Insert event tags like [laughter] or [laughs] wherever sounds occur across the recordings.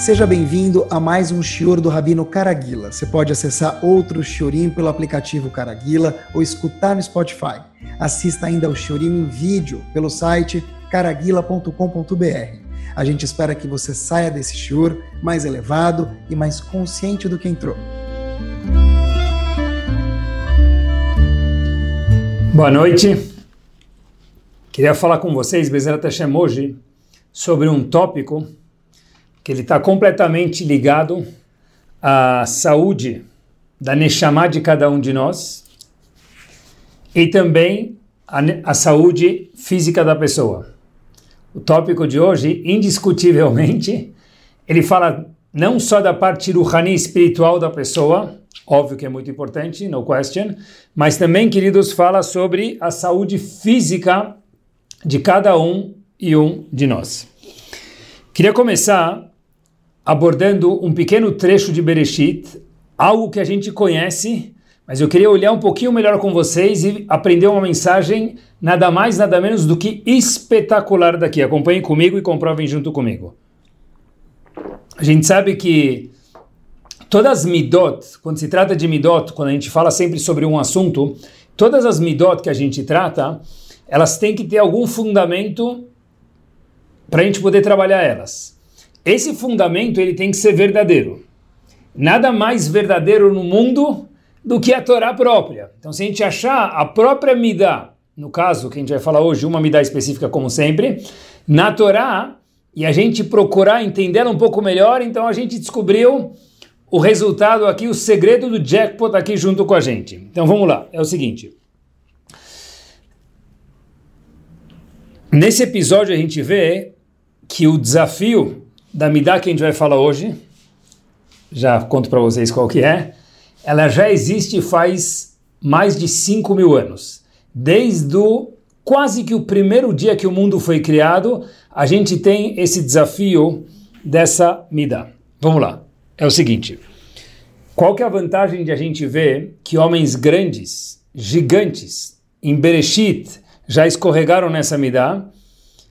Seja bem-vindo a mais um Shior do Rabino Caraguila. Você pode acessar outro Shiorim pelo aplicativo Caraguila ou escutar no Spotify. Assista ainda ao Shiorim em vídeo pelo site caraguila.com.br. A gente espera que você saia desse Shior mais elevado e mais consciente do que entrou. Boa noite. Queria falar com vocês, Bezerra Hashem, hoje, sobre um tópico que ele está completamente ligado à saúde da Neshama de cada um de nós e também à, saúde física da pessoa. O tópico de hoje, indiscutivelmente, ele fala não só da parte ruhani espiritual da pessoa, óbvio que é muito importante, no question, mas também, queridos, fala sobre a saúde física de cada um e um de nós. Queria começar abordando um pequeno trecho de Bereshit, algo que a gente conhece, mas eu queria olhar um pouquinho melhor com vocês e aprender uma mensagem nada mais, nada menos do que espetacular daqui. Acompanhem comigo e comprovem junto comigo. A gente sabe que todas as midot, quando se trata de midot, quando a gente fala sempre sobre um assunto, todas as midot que a gente trata, elas têm que ter algum fundamento para a gente poder trabalhar elas. Esse fundamento ele tem que ser verdadeiro. Nada mais verdadeiro no mundo do que a Torá própria. Então, se a gente achar a própria Midá, no caso que a gente vai falar hoje, uma Midá específica como sempre, na Torá, e a gente procurar entendê-la um pouco melhor, então a gente descobriu o resultado aqui, o segredo do jackpot aqui junto com a gente. Então vamos lá, é o seguinte. Nesse episódio a gente vê que o desafio da Midah que a gente vai falar hoje, já conto para vocês qual que é, ela já existe faz mais de 5 mil anos. Desde o quase que o primeiro dia que o mundo foi criado, a gente tem esse desafio dessa Midah. Vamos lá. É o seguinte. Qual que é a vantagem de a gente ver que homens grandes, gigantes, em Bereshit, já escorregaram nessa Midah?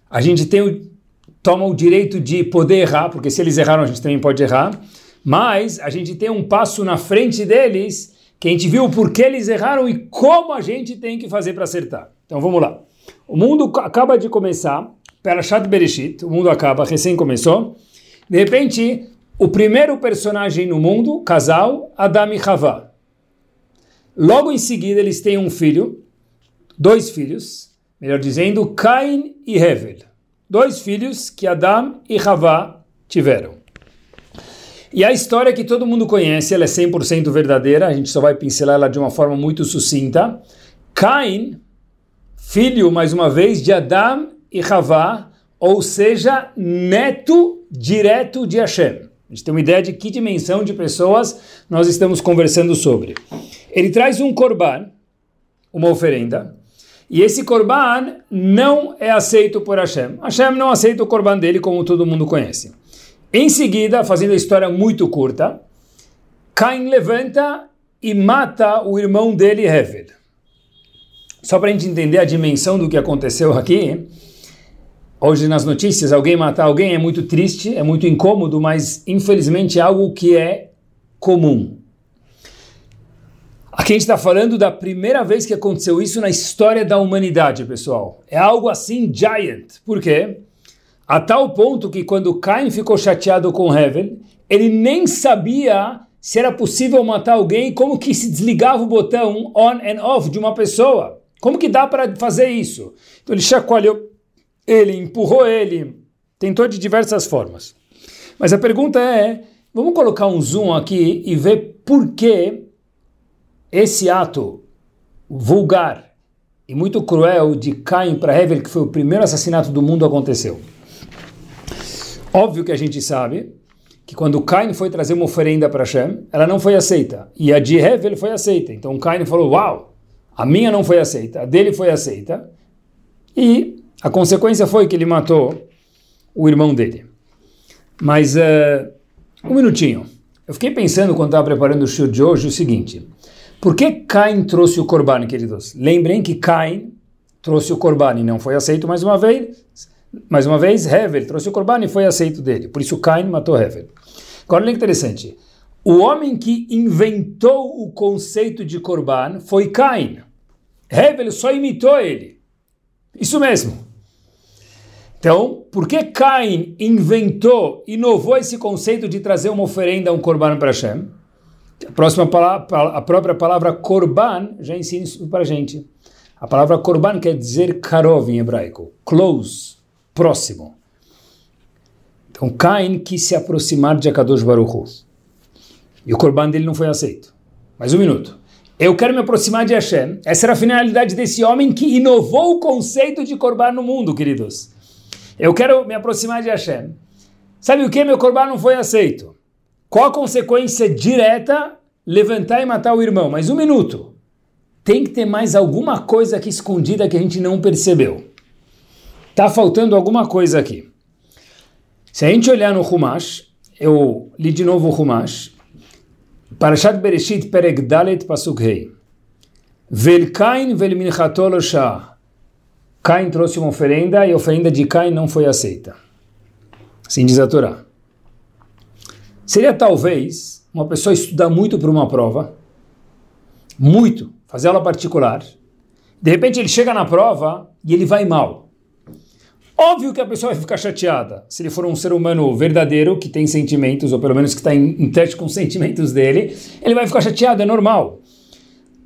A gente tem o toma o direito de poder errar, porque se eles erraram, a gente também pode errar. Mas a gente tem um passo na frente deles que a gente viu o porquê eles erraram e como a gente tem que fazer para acertar. Então vamos lá. O mundo acaba de começar, Perashat Bereshit, o mundo acaba, recém começou. De repente, o primeiro personagem no mundo, casal, Adam e Havá. Logo em seguida, eles têm um filho, dois filhos, melhor dizendo, Cain e Hevel dois filhos que Adam e Havá tiveram. E a história que todo mundo conhece, ela é 100% verdadeira, a gente só vai pincelar ela de uma forma muito sucinta. Cain, filho, mais uma vez, de Adam e Havá, ou seja, neto direto de Hashem. A gente tem uma ideia de que dimensão de pessoas nós estamos conversando sobre. Ele traz um korban, uma oferenda, e esse korban não é aceito por Hashem. Hashem não aceita o korban dele, como todo mundo conhece. Em seguida, fazendo a história muito curta, Cain levanta e mata o irmão dele, Hevel. Só para a gente entender a dimensão do que aconteceu aqui, hoje nas notícias, alguém matar alguém é muito triste, é muito incômodo, mas infelizmente é algo que é comum. Aqui a gente está falando da primeira vez que aconteceu isso na história da humanidade, pessoal. É algo assim giant. Por quê? A tal ponto que quando Cain ficou chateado com Hevel, ele nem sabia se era possível matar alguém, como que se desligava o botão on and off de uma pessoa. Como que dá para fazer isso? Então ele chacoalhou ele, empurrou ele, tentou de diversas formas. Mas a pergunta é, vamos colocar um zoom aqui e ver por que esse ato vulgar e muito cruel de Caim para Hevel, que foi o primeiro assassinato do mundo, aconteceu. Óbvio que a gente sabe que quando Caim foi trazer uma oferenda para Hashem, ela não foi aceita. E a de Hevel foi aceita. Então Caim falou, uau, a minha não foi aceita, a dele foi aceita. E a consequência foi que ele matou o irmão dele. Mas, uh, um minutinho. Eu fiquei pensando, quando estava preparando o show de hoje, o seguinte... Por que Cain trouxe o Corban, queridos? Lembrem que Cain trouxe o Corban e não foi aceito mais uma vez. Mais uma vez, Hevel trouxe o Corban e foi aceito dele. Por isso Cain matou Hevel. Agora, olha que interessante. O homem que inventou o conceito de Corban foi Cain. Hevel só imitou ele. Isso mesmo. Então, por que Cain inventou, inovou esse conceito de trazer uma oferenda, um Corban para Hashem? A, próxima palavra, a própria palavra Corban já ensina isso para a gente. A palavra Korban quer dizer karov em hebraico, close, próximo. Então Cain quis se aproximar de Akadosh Baruch Hu. E o Korban dele não foi aceito. Mais um minuto. Eu quero me aproximar de Hashem. Essa era a finalidade desse homem que inovou o conceito de Korban no mundo, queridos. Eu quero me aproximar de Hashem. Sabe o que? Meu Korban não foi aceito. Qual a consequência direta? Levantar e matar o irmão. Mais um minuto tem que ter mais alguma coisa aqui escondida que a gente não percebeu. Tá faltando alguma coisa aqui. Se a gente olhar no Humash, eu li de novo o Humash, Parashat Bereshit Perek Dalet Pasuk Rei. Vel Kain vel minchatol shah. Cain trouxe uma oferenda e a oferenda de Cain não foi aceita. Assim diz a Torá. Seria talvez uma pessoa estudar muito para uma prova, muito, fazer aula particular. De repente ele chega na prova e ele vai mal. Óbvio que a pessoa vai ficar chateada. Se ele for um ser humano verdadeiro, que tem sentimentos, ou pelo menos que está em, em teste com os sentimentos dele, ele vai ficar chateado, é normal.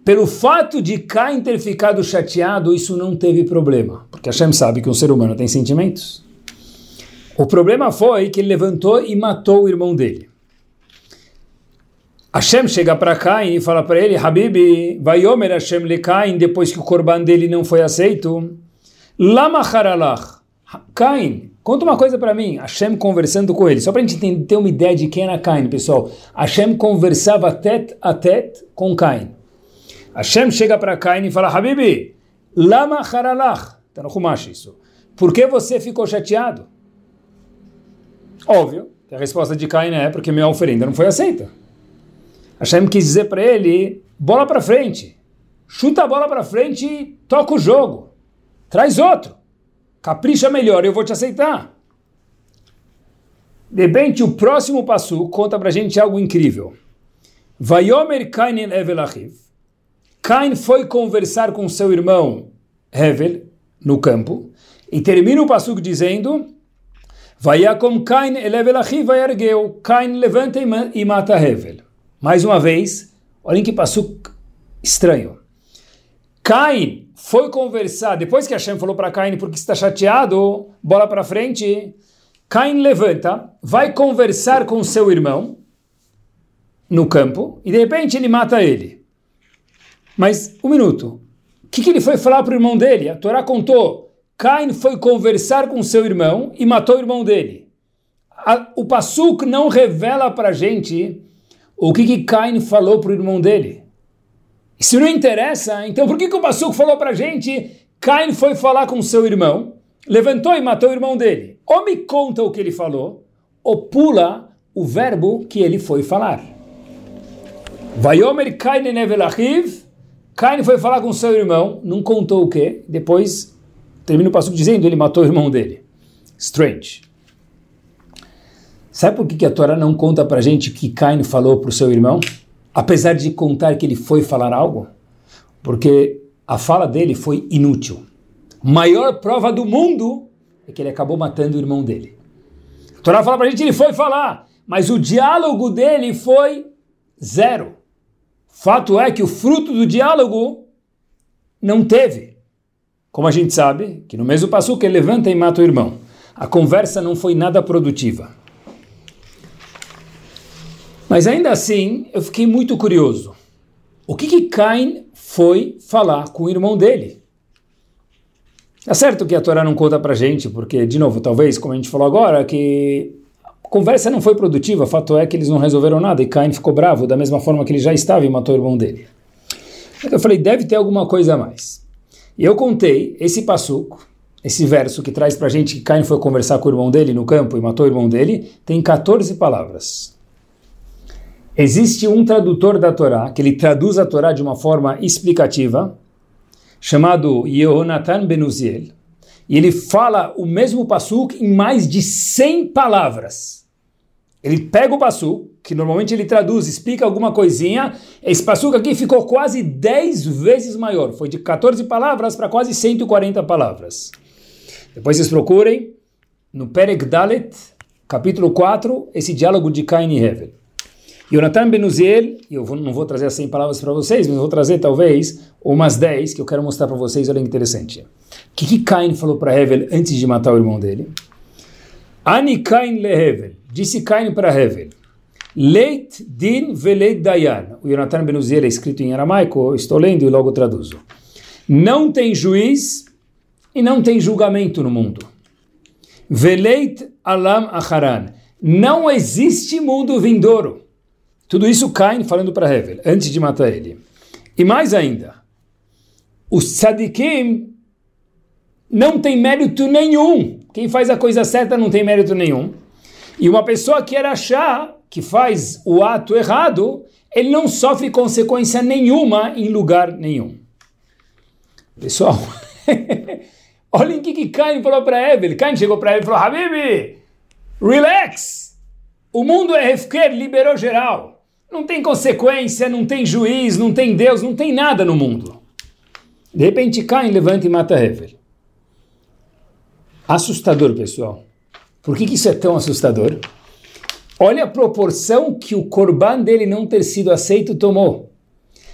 Pelo fato de Cain ter ficado chateado, isso não teve problema. Porque Hashem sabe que um ser humano tem sentimentos. O problema foi que ele levantou e matou o irmão dele. Hashem chega para Cain e fala para ele, Habibi, vai Omer Hashem le Cain, depois que o corban dele não foi aceito. Lama haralach. Cain, conta uma coisa para mim. Hashem conversando com ele, só para a gente ter uma ideia de quem era Cain, pessoal. Hashem conversava tete a tete com Cain. Hashem chega para Cain e fala, Habibi, lama haralach. Está no Humash isso. Por que você ficou chateado? Óbvio a resposta de Cain é porque minha oferenda não foi aceita. Hashem quis dizer para ele: bola para frente, chuta a bola para frente e toca o jogo, traz outro, capricha melhor, eu vou te aceitar. De repente, o próximo passo conta para a gente algo incrível. Vayomer Kain Evel Achiv. Cain foi conversar com seu irmão Hevel no campo e termina o passo dizendo Vayakom Kain Evel Achiv Vayargeu. Cain levanta e mata Hevel. Mais uma vez, olhem que passou estranho. Cain foi conversar, depois que Hashem falou para Cain, porque está chateado, bola para frente. Cain levanta, vai conversar com seu irmão no campo e de repente ele mata ele. Mas, um minuto, o que, que ele foi falar para o irmão dele? A Torá contou, Cain foi conversar com seu irmão e matou o irmão dele. A, o Passuk não revela para a gente o que, que Cain falou para o irmão dele? Se não interessa, então por que, que o Passuco falou para a gente? Cain foi falar com seu irmão, levantou e matou o irmão dele. Ou me conta o que ele falou, ou pula o verbo que ele foi falar. Vaiomer Cain nevelachiv. Cain foi falar com seu irmão, não contou o que. Depois termina o passo dizendo ele matou o irmão dele. Strange. Sabe por que a Torá não conta para gente o que Cain falou para o seu irmão? Apesar de contar que ele foi falar algo? Porque a fala dele foi inútil. Maior prova do mundo é que ele acabou matando o irmão dele. A Torá fala para a gente que ele foi falar, mas o diálogo dele foi zero. Fato é que o fruto do diálogo não teve. Como a gente sabe, que no mesmo passo que ele levanta e mata o irmão. A conversa não foi nada produtiva. Mas ainda assim, eu fiquei muito curioso. O que, que Cain foi falar com o irmão dele? É certo que a Torá não conta pra gente, porque, de novo, talvez, como a gente falou agora, que a conversa não foi produtiva, fato é que eles não resolveram nada e Cain ficou bravo da mesma forma que ele já estava e matou o irmão dele. Então eu falei, deve ter alguma coisa a mais. E eu contei esse passuco, esse verso que traz pra gente que Cain foi conversar com o irmão dele no campo e matou o irmão dele, tem 14 palavras. Existe um tradutor da Torá, que ele traduz a Torá de uma forma explicativa, chamado Yehonatan Benuziel. e ele fala o mesmo passuk em mais de 100 palavras. Ele pega o passuk, que normalmente ele traduz, explica alguma coisinha, esse passuk aqui ficou quase 10 vezes maior, foi de 14 palavras para quase 140 palavras. Depois vocês procurem no Perek Dalet, capítulo 4, esse diálogo de Cain e Hevel. Yonatan Benuziel, eu vou, não vou trazer as 100 palavras para vocês, mas vou trazer talvez umas 10 que eu quero mostrar para vocês, olha que interessante. O que, que Cain falou para Hevel antes de matar o irmão dele? Ani Cain le Hevel, disse Cain para Hevel, Leit din veleit dayan. O Yonatan Benuziel é escrito em aramaico, estou lendo e logo traduzo. Não tem juiz e não tem julgamento no mundo. Veleit alam acharan. Não existe mundo vindouro. Tudo isso Cain falando para Hevel, antes de matar ele. E mais ainda, os tzadikim não tem mérito nenhum. Quem faz a coisa certa não tem mérito nenhum. E uma pessoa que era achar que faz o ato errado, ele não sofre consequência nenhuma em lugar nenhum. Pessoal, [laughs] olhem o que, que Cain falou para Evel. Cain chegou para ele e falou: Habibi, relax. O mundo é refquer, liberou geral. Não tem consequência, não tem juiz, não tem Deus, não tem nada no mundo. De repente Cain levanta e mata Hevel. Assustador, pessoal. Por que, que isso é tão assustador? Olha a proporção que o corban dele não ter sido aceito tomou.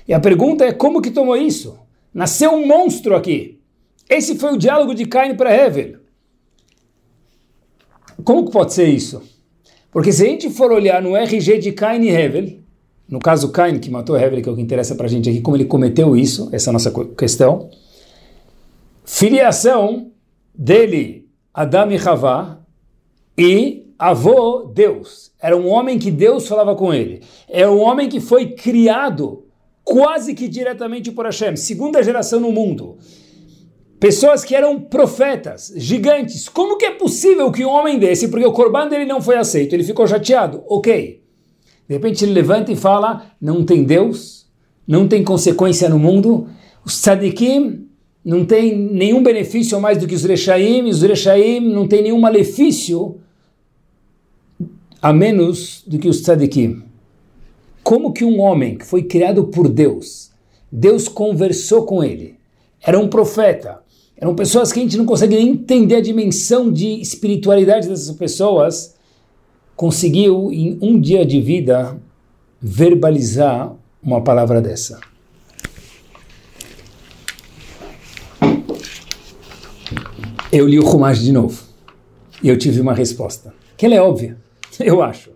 E a pergunta é como que tomou isso? Nasceu um monstro aqui. Esse foi o diálogo de Cain para Hevel. Como que pode ser isso? Porque se a gente for olhar no RG de Cain e Hevel, no caso Cain, que matou Hevel, que é o que interessa para a gente aqui, como ele cometeu isso, essa é a nossa questão. Filiação dele, Adam e Havá, e avô, Deus. Era um homem que Deus falava com ele. É um homem que foi criado quase que diretamente por Hashem, segunda geração no mundo. Pessoas que eram profetas, gigantes. Como que é possível que um homem desse, porque o corban dele não foi aceito, ele ficou chateado? Ok. De repente ele levanta e fala: não tem Deus, não tem consequência no mundo, os tzadikim não tem nenhum benefício mais do que os rechaim, os rechaim não tem nenhum malefício a menos do que os tzadikim. Como que um homem que foi criado por Deus, Deus conversou com ele, era um profeta, eram pessoas que a gente não consegue nem entender a dimensão de espiritualidade dessas pessoas, conseguiu, em um dia de vida, verbalizar uma palavra dessa. Eu li o Rumash de novo e eu tive uma resposta, que ela é óbvia, [laughs] eu acho.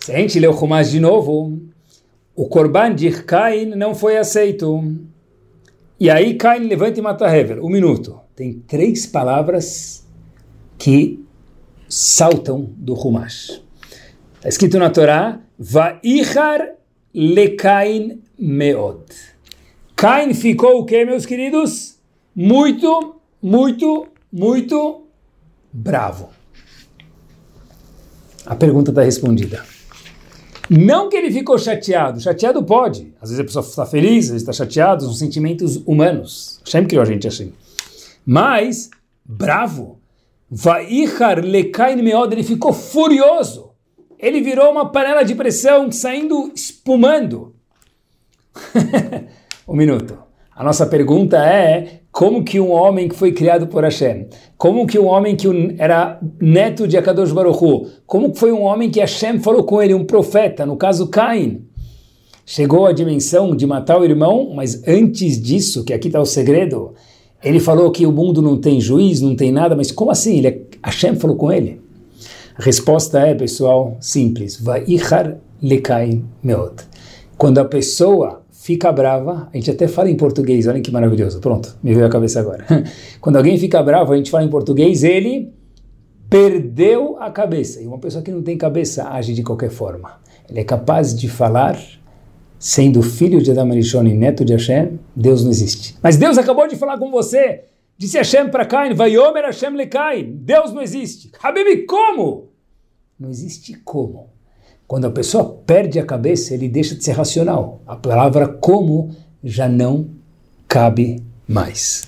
Se a gente lê o Rumash de novo, o Korban de Cain não foi aceito. E aí Cain levanta e mata Hever. Um minuto. Tem três palavras que saltam do Humash. Está escrito na Torá, Va'ichar lekain meod. Cain ficou o que, meus queridos? Muito, muito, muito bravo. A pergunta está respondida. Não que ele ficou chateado, chateado pode. Às vezes a pessoa está feliz, às vezes está chateado, são sentimentos humanos. Sempre criou a gente assim. Mas, bravo, Vaichar lekain meod, ele ficou furioso. Ele virou uma panela de pressão saindo espumando. [laughs] um minuto. A nossa pergunta é como que um homem que foi criado por Hashem, como que um homem que era neto de Akadosh Baruch Hu, como que foi um homem que Hashem falou com ele, um profeta, no caso Cain, chegou à dimensão de matar o irmão, mas antes disso, que aqui está o segredo, ele falou que o mundo não tem juiz, não tem nada, mas como assim? Ele, é, Hashem falou com ele. A resposta é, pessoal, simples. Meot. Quando a pessoa fica brava, a gente até fala em português, olha que maravilhoso. Pronto, me veio a cabeça agora. [laughs] Quando alguém fica bravo, a gente fala em português, ele perdeu a cabeça. E uma pessoa que não tem cabeça age de qualquer forma. Ele é capaz de falar sendo filho de Adam Arishon e neto de Hashem, Deus não existe. Mas Deus acabou de falar com você. Disse Hashem para Cain, Vayomer Hashem le Cain. Deus não existe. Habib, como? Não existe como. Quando a pessoa perde a cabeça, ele deixa de ser racional. A palavra como já não cabe mais.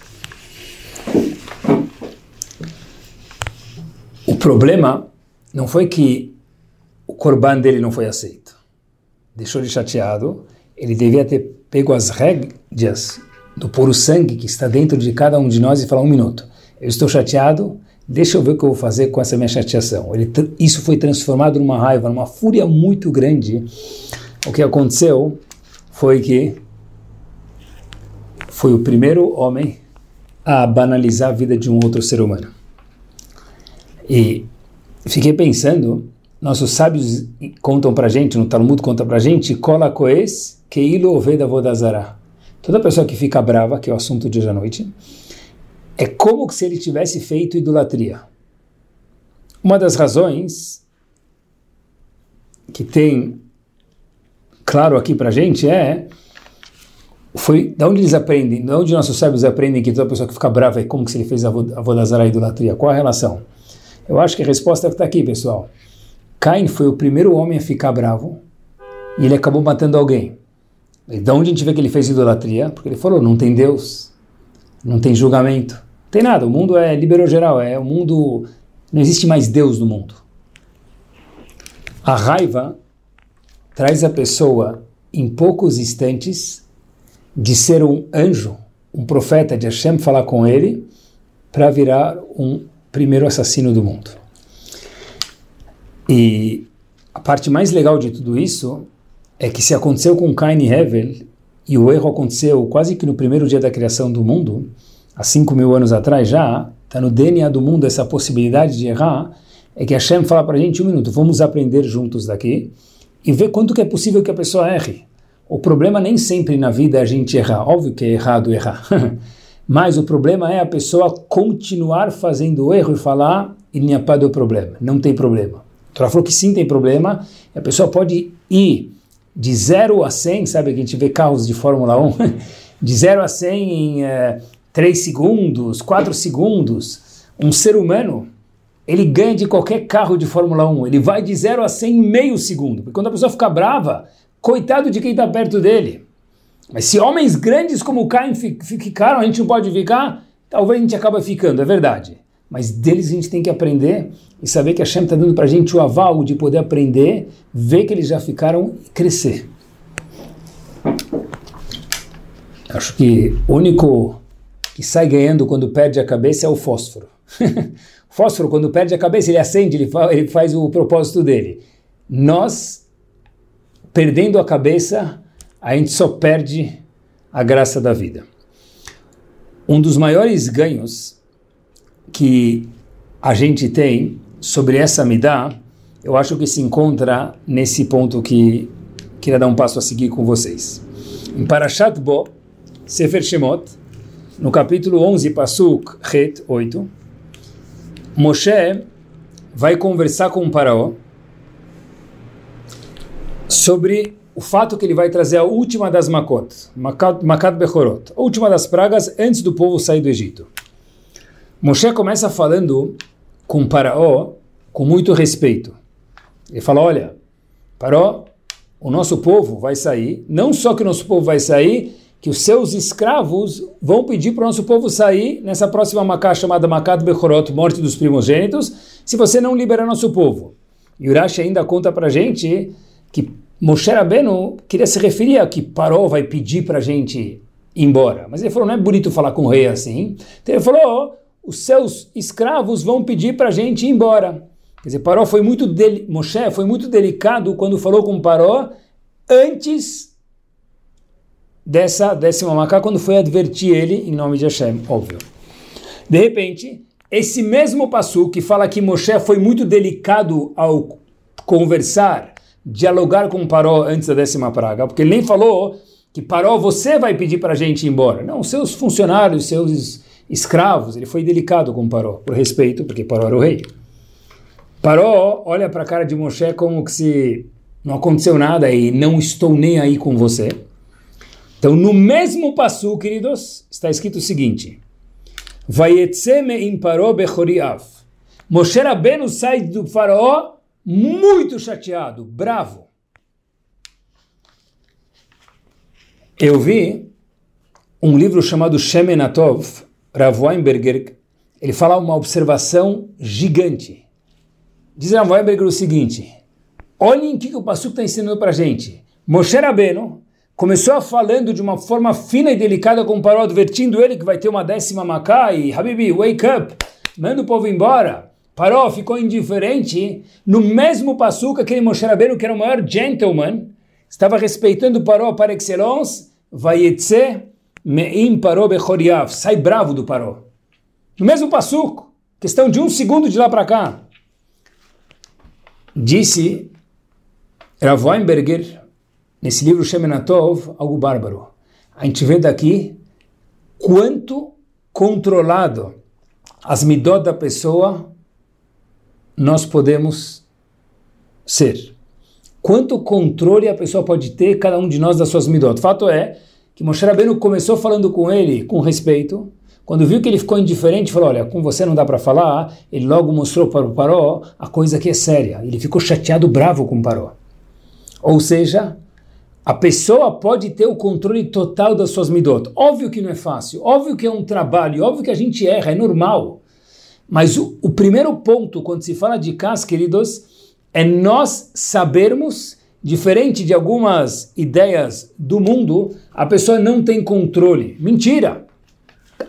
problema não foi que o corban dele não foi aceito. Deixou ele chateado. Ele devia ter pego as rédeas do puro sangue que está dentro de cada um de nós e falar um minuto. Eu estou chateado, deixa eu ver o que eu vou fazer com essa minha chateação. Ele, isso foi transformado numa raiva, numa fúria muito grande. O que aconteceu foi que foi o primeiro homem a banalizar a vida de um outro ser humano. E fiquei pensando, nossos sábios contam para gente, no Talmud conta para gente, Kola Koes Keilo Oveda Vodazara. Toda pessoa que fica brava, que é o assunto de hoje à noite, é como se ele tivesse feito idolatria. Uma das razões que tem claro aqui para gente é foi da onde eles aprendem, da onde nossos sábios aprendem que toda pessoa que fica brava é como se ele fez a vodazara idolatria. Qual a relação? Eu acho que a resposta está aqui, pessoal. Cain foi o primeiro homem a ficar bravo e ele acabou matando alguém. E de onde a gente vê que ele fez idolatria? Porque ele falou: não tem Deus, não tem julgamento, não tem nada. O mundo é liberou geral, é o mundo. Não existe mais Deus no mundo. A raiva traz a pessoa em poucos instantes de ser um anjo, um profeta de Hashem falar com ele, para virar um primeiro assassino do mundo. E a parte mais legal de tudo isso é que se aconteceu com Cain e Hevel, e o erro aconteceu quase que no primeiro dia da criação do mundo, há 5 mil anos atrás já, está no DNA do mundo essa possibilidade de errar, é que Hashem fala para a gente, um minuto, vamos aprender juntos daqui, e ver quanto que é possível que a pessoa erre. O problema nem sempre na vida é a gente errar, óbvio que é errado errar, [laughs] Mas o problema é a pessoa continuar fazendo o erro e falar, e nem do problema, não tem problema. O Torá falou que sim tem problema, a pessoa pode ir de 0 a 100, sabe que a gente vê carros de Fórmula 1, [laughs] de 0 a 100 em é, 3 segundos, 4 segundos. Um ser humano, ele ganha de qualquer carro de Fórmula 1, ele vai de 0 a 100 em meio segundo. Porque quando a pessoa fica brava, coitado de quem está perto dele. Mas se homens grandes como Caim ficaram, a gente não pode ficar, talvez a gente acaba ficando, é verdade. Mas deles a gente tem que aprender e saber que a Hashem está dando para a gente o aval de poder aprender, ver que eles já ficaram e crescer. Acho que o único que sai ganhando quando perde a cabeça é o fósforo. [laughs] o fósforo, quando perde a cabeça, ele acende, ele, ele faz o propósito dele. Nós, perdendo a cabeça, a gente só perde a graça da vida. Um dos maiores ganhos que a gente tem sobre essa midá, eu acho que se encontra nesse ponto que queria dar um passo a seguir com vocês. Em Parashat Bo, Sefer Shemot, no capítulo 11, Pasuk Het 8, Moshe vai conversar com o Paraó sobre o fato que ele vai trazer a última das Makot, Makat Bechorot, a última das pragas antes do povo sair do Egito. Moshe começa falando com Paraó com muito respeito. Ele fala: Olha, Paraó, o nosso povo vai sair, não só que o nosso povo vai sair, que os seus escravos vão pedir para o nosso povo sair nessa próxima Macá chamada Makat Bechorot, morte dos primogênitos, se você não liberar nosso povo. E Urashi ainda conta para gente que Moshe Rabbeinu queria se referir a que Paró vai pedir para a gente ir embora. Mas ele falou, não é bonito falar com o rei assim. Então ele falou, os seus escravos vão pedir para a gente ir embora. Quer dizer, Paró foi muito, del... Moshe foi muito delicado quando falou com Paró antes dessa décima macá, quando foi advertir ele em nome de Hashem, óbvio. De repente, esse mesmo passo que fala que Moshe foi muito delicado ao conversar dialogar com Paró antes da décima praga, porque ele nem falou que Paró, você vai pedir para a gente ir embora. Não, seus funcionários, seus escravos, ele foi delicado com Paró, por respeito, porque Paró era o rei. Paró olha para a cara de Moshe como que se não aconteceu nada e não estou nem aí com você. Então, no mesmo passo, queridos, está escrito o seguinte: Vayetzeme in Paró bechoriav. Moshe Rabbeinu sai do faraó muito chateado, bravo. Eu vi um livro chamado Shemenatov, Rav Weinberger, ele fala uma observação gigante. diz Rav Weinberger o seguinte, olhem o que, o Passuco está ensinando para a gente. Moshe Rabbeinu começou falando de uma forma fina e delicada com o Paró, advertindo ele que vai ter uma décima macá e Habibi, wake up, manda o povo embora. Paró ficou indiferente. No mesmo passuca, aquele Moshe Rabbeinu, que era o maior gentleman, estava respeitando Paró par excellence, Vayetze me'im Paró bechoriav, sai bravo do Paró. No mesmo passuco, questão de um segundo de lá para cá. Disse Rav Weinberger, nesse livro Shemenatov, algo bárbaro. A gente vê daqui quanto controlado as midot da pessoa nós podemos ser. Quanto controle a pessoa pode ter, cada um de nós, das suas midot. Fato é que Moshe Rabbeinu começou falando com ele com respeito, quando viu que ele ficou indiferente, falou: Olha, com você não dá para falar. Ele logo mostrou para o Paró a coisa que é séria. Ele ficou chateado, bravo com o Paró. Ou seja, a pessoa pode ter o controle total das suas midot. Óbvio que não é fácil, óbvio que é um trabalho, óbvio que a gente erra, é normal. Mas o, o primeiro ponto, quando se fala de cas, queridos, é nós sabermos, diferente de algumas ideias do mundo, a pessoa não tem controle. Mentira!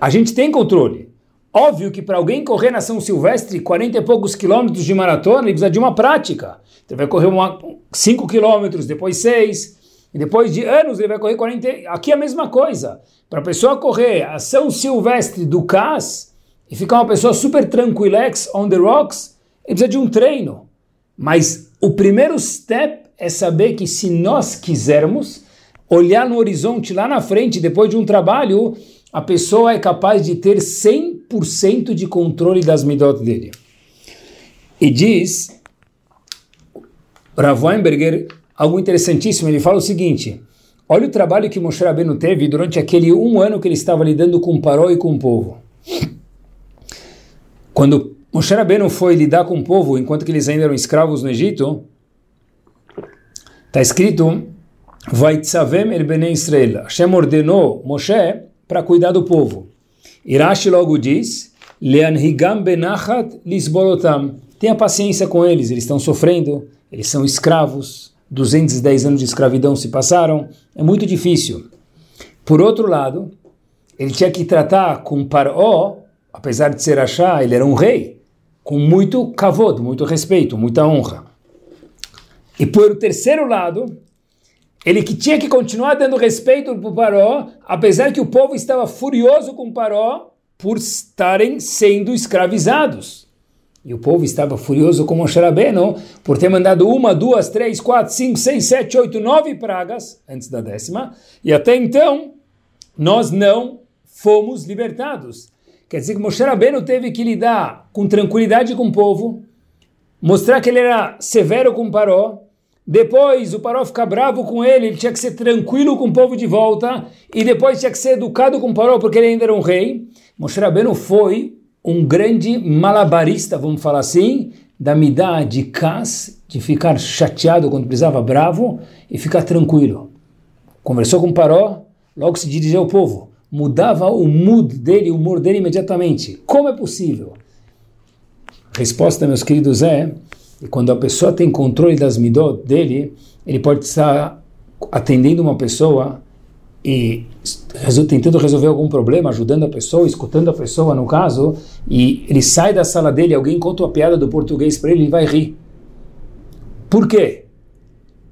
A gente tem controle. Óbvio que para alguém correr na São Silvestre 40 e poucos quilômetros de maratona, ele precisa de uma prática. Ele vai correr 5 quilômetros, depois 6, e depois de anos ele vai correr 40. Aqui é a mesma coisa. Para a pessoa correr a São Silvestre do CAS e ficar uma pessoa super tranquilex on the rocks, ele precisa de um treino. Mas o primeiro step é saber que se nós quisermos olhar no horizonte lá na frente, depois de um trabalho, a pessoa é capaz de ter 100% de controle das midot dele. E diz Rav Weinberger algo interessantíssimo, ele fala o seguinte, olha o trabalho que Moshe Rabbeinu teve durante aquele um ano que ele estava lidando com o Paró e com o povo. Quando Moshe Rabbeinu foi lidar com o povo, enquanto que eles ainda eram escravos no Egito, está escrito, Vaitzavem el Bnei Israel. Hashem ordenou Moshe para cuidar do povo. Irashi logo diz, Leanhigam benachat lisborotam. Tenha paciência com eles, eles estão sofrendo, eles são escravos, 210 anos de escravidão se passaram, é muito difícil. Por outro lado, ele tinha que tratar com Paró, apesar de ser Achá, ele era um rei, com muito kavod, muito respeito, muita honra. E por terceiro lado, ele que tinha que continuar dando respeito para o Paró, apesar que o povo estava furioso com o Paró por estarem sendo escravizados. E o povo estava furioso com Moshe Rabbeinu por ter mandado uma, duas, três, quatro, cinco, seis, sete, oito, nove pragas antes da décima. E até então, nós não fomos libertados. Quer dizer que Moshe Rabbeinu teve que lidar com tranquilidade com o povo, mostrar que ele era severo com o Paró, depois o Paró fica bravo com ele, ele tinha que ser tranquilo com o povo de volta, e depois tinha que ser educado com o Paró porque ele ainda era um rei. Moshe Rabbeinu foi um grande malabarista, vamos falar assim, da midá de cas, de ficar chateado quando precisava, bravo, e ficar tranquilo. Conversou com o Paró, logo se dirigiu ao povo. Mudava o mood dele, o humor dele imediatamente. Como é possível? Resposta, meus queridos, é e quando a pessoa tem controle das midot dele, ele pode estar atendendo uma pessoa e tentando resolver algum problema, ajudando a pessoa, escutando a pessoa, no caso, e ele sai da sala dele, alguém conta uma piada do português para ele, ele vai rir. Por quê?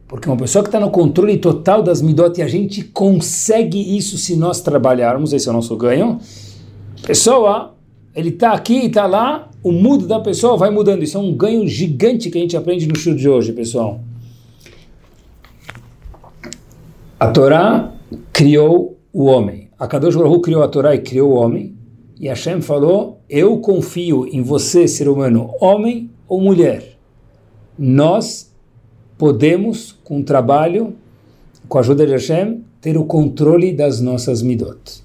Porque uma pessoa que está no controle total das midot, e a gente consegue isso se nós trabalharmos, esse é o nosso ganho, pessoa, ele está aqui e está lá, o mudo da pessoa vai mudando. Isso é um ganho gigante que a gente aprende no show de hoje, pessoal. A Torá criou o homem. A Kadosh Baruch criou a Torá e criou o homem. E Hashem falou: Eu confio em você, ser humano, homem ou mulher. Nós podemos, com o trabalho, com a ajuda de Hashem, ter o controle das nossas midot.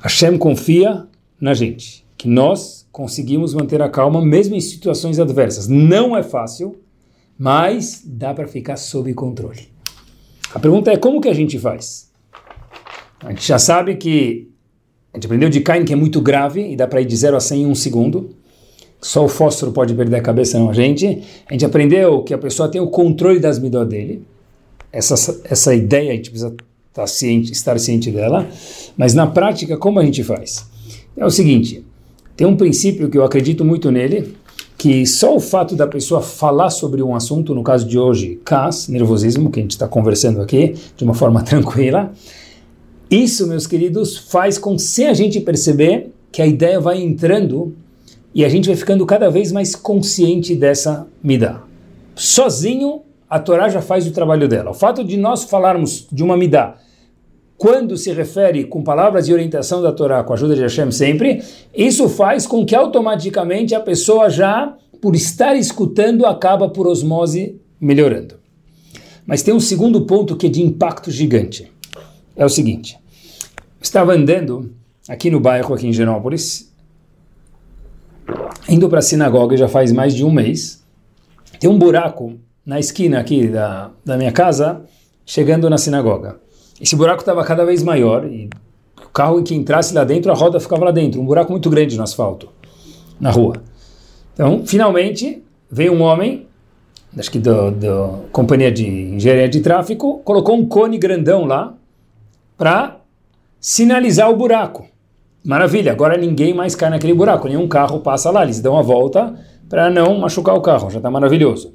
Hashem confia na gente, que nós conseguimos manter a calma mesmo em situações adversas. Não é fácil, mas dá para ficar sob controle. A pergunta é como que a gente faz? A gente já sabe que a gente aprendeu de Cain que é muito grave e dá para ir de 0 a 100 em um segundo. só o fósforo pode perder a cabeça, não a gente. A gente aprendeu que a pessoa tem o controle das midot dele. Essa, essa ideia a gente precisa estar tá ciente, estar ciente dela. Mas na prática, como a gente faz? É o seguinte, tem um princípio que eu acredito muito nele, que só o fato da pessoa falar sobre um assunto, no caso de hoje, CAS, nervosismo, que a gente está conversando aqui de uma forma [laughs] tranquila, isso, meus queridos, faz com, sem a gente perceber, que a ideia vai entrando e a gente vai ficando cada vez mais consciente dessa midá. Sozinho, a Torá já faz o trabalho dela. O fato de nós falarmos de uma midá quando se refere com palavras de orientação da Torá, com a ajuda de Hashem sempre, isso faz com que automaticamente a pessoa já, por estar escutando, acaba por osmose melhorando. Mas tem um segundo ponto que é de impacto gigante. É o seguinte: estava andando aqui no bairro, aqui em Genópolis, indo para a sinagoga já faz mais de um mês. Tem um buraco na esquina aqui da, da minha casa, chegando na sinagoga. Esse buraco estava cada vez maior e o carro que entrasse lá dentro, a roda ficava lá dentro. Um buraco muito grande no asfalto, na rua. Então, finalmente, veio um homem, acho que da companhia de engenharia de tráfego, colocou um cone grandão lá para sinalizar o buraco. Maravilha, agora ninguém mais cai naquele buraco, nenhum carro passa lá, eles dão a volta para não machucar o carro, já está maravilhoso.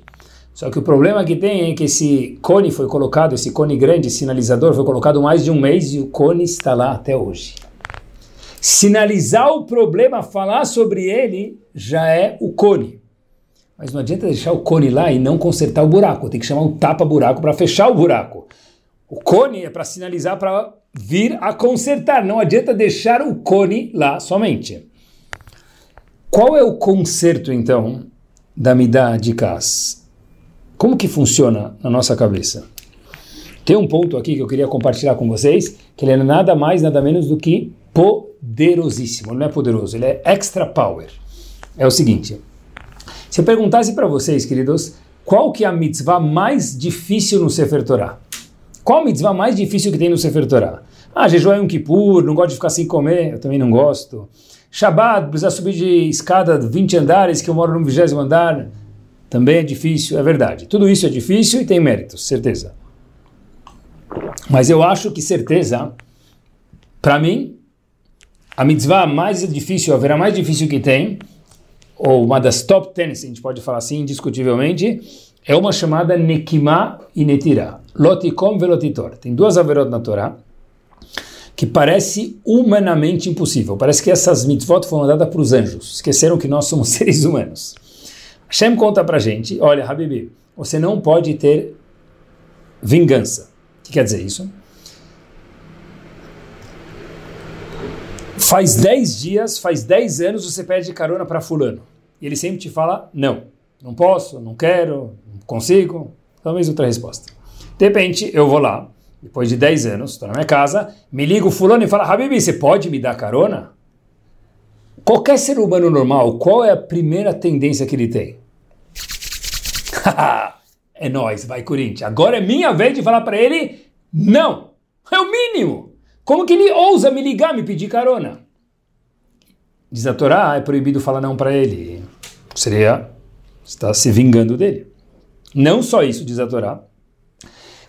Só que o problema que tem é que esse cone foi colocado, esse cone grande, sinalizador, foi colocado mais de um mês e o cone está lá até hoje. Sinalizar o problema, falar sobre ele, já é o cone. Mas não adianta deixar o cone lá e não consertar o buraco. Tem que chamar um tapa-buraco para fechar o buraco. O cone é para sinalizar para vir a consertar. Não adianta deixar o cone lá somente. Qual é o conserto, então, da Midah de Kas? Como que funciona na nossa cabeça? Tem um ponto aqui que eu queria compartilhar com vocês, que ele é nada mais, nada menos do que poderosíssimo. Ele não é poderoso, ele é extra power. É o seguinte, se eu perguntasse para vocês, queridos, qual que é a mitzvah mais difícil no Sefer Torah? Qual a mitzvah mais difícil que tem no Sefer Torah? Ah, jejum é um kippur, não gosto de ficar sem comer, eu também não gosto. Shabbat, precisa subir de escada 20 andares, que eu moro no vigésimo andar, também é difícil, é verdade. Tudo isso é difícil e tem méritos, certeza. Mas eu acho que certeza, para mim, a mitzvah mais difícil, a mais difícil que tem, ou uma das top 10, a gente pode falar assim, indiscutivelmente, é uma chamada Nekimah e Netirah. Lotikom velotitor. Tem duas averot na Torá que parece humanamente impossível. Parece que essas mitzvot foram dadas para os anjos. Esqueceram que nós somos [laughs] seres humanos. Hashem conta pra gente, olha, Habibi, você não pode ter vingança. O que quer dizer isso? Faz 10 dias, faz 10 anos você pede carona para fulano. E ele sempre te fala, não, não posso, não quero, não consigo. Talvez outra resposta. De repente, eu vou lá, depois de 10 anos, estou na minha casa, me ligo fulano e fala, Habibi, você pode me dar carona? Qualquer ser humano normal, qual é a primeira tendência que ele tem? [laughs] é nós, vai Corinthians. Agora é minha vez de falar para ele não. É o mínimo. Como que ele ousa me ligar, me pedir carona? Diz a Torá, é proibido falar não para ele. Seria está se vingando dele. Não só isso, diz a Torá.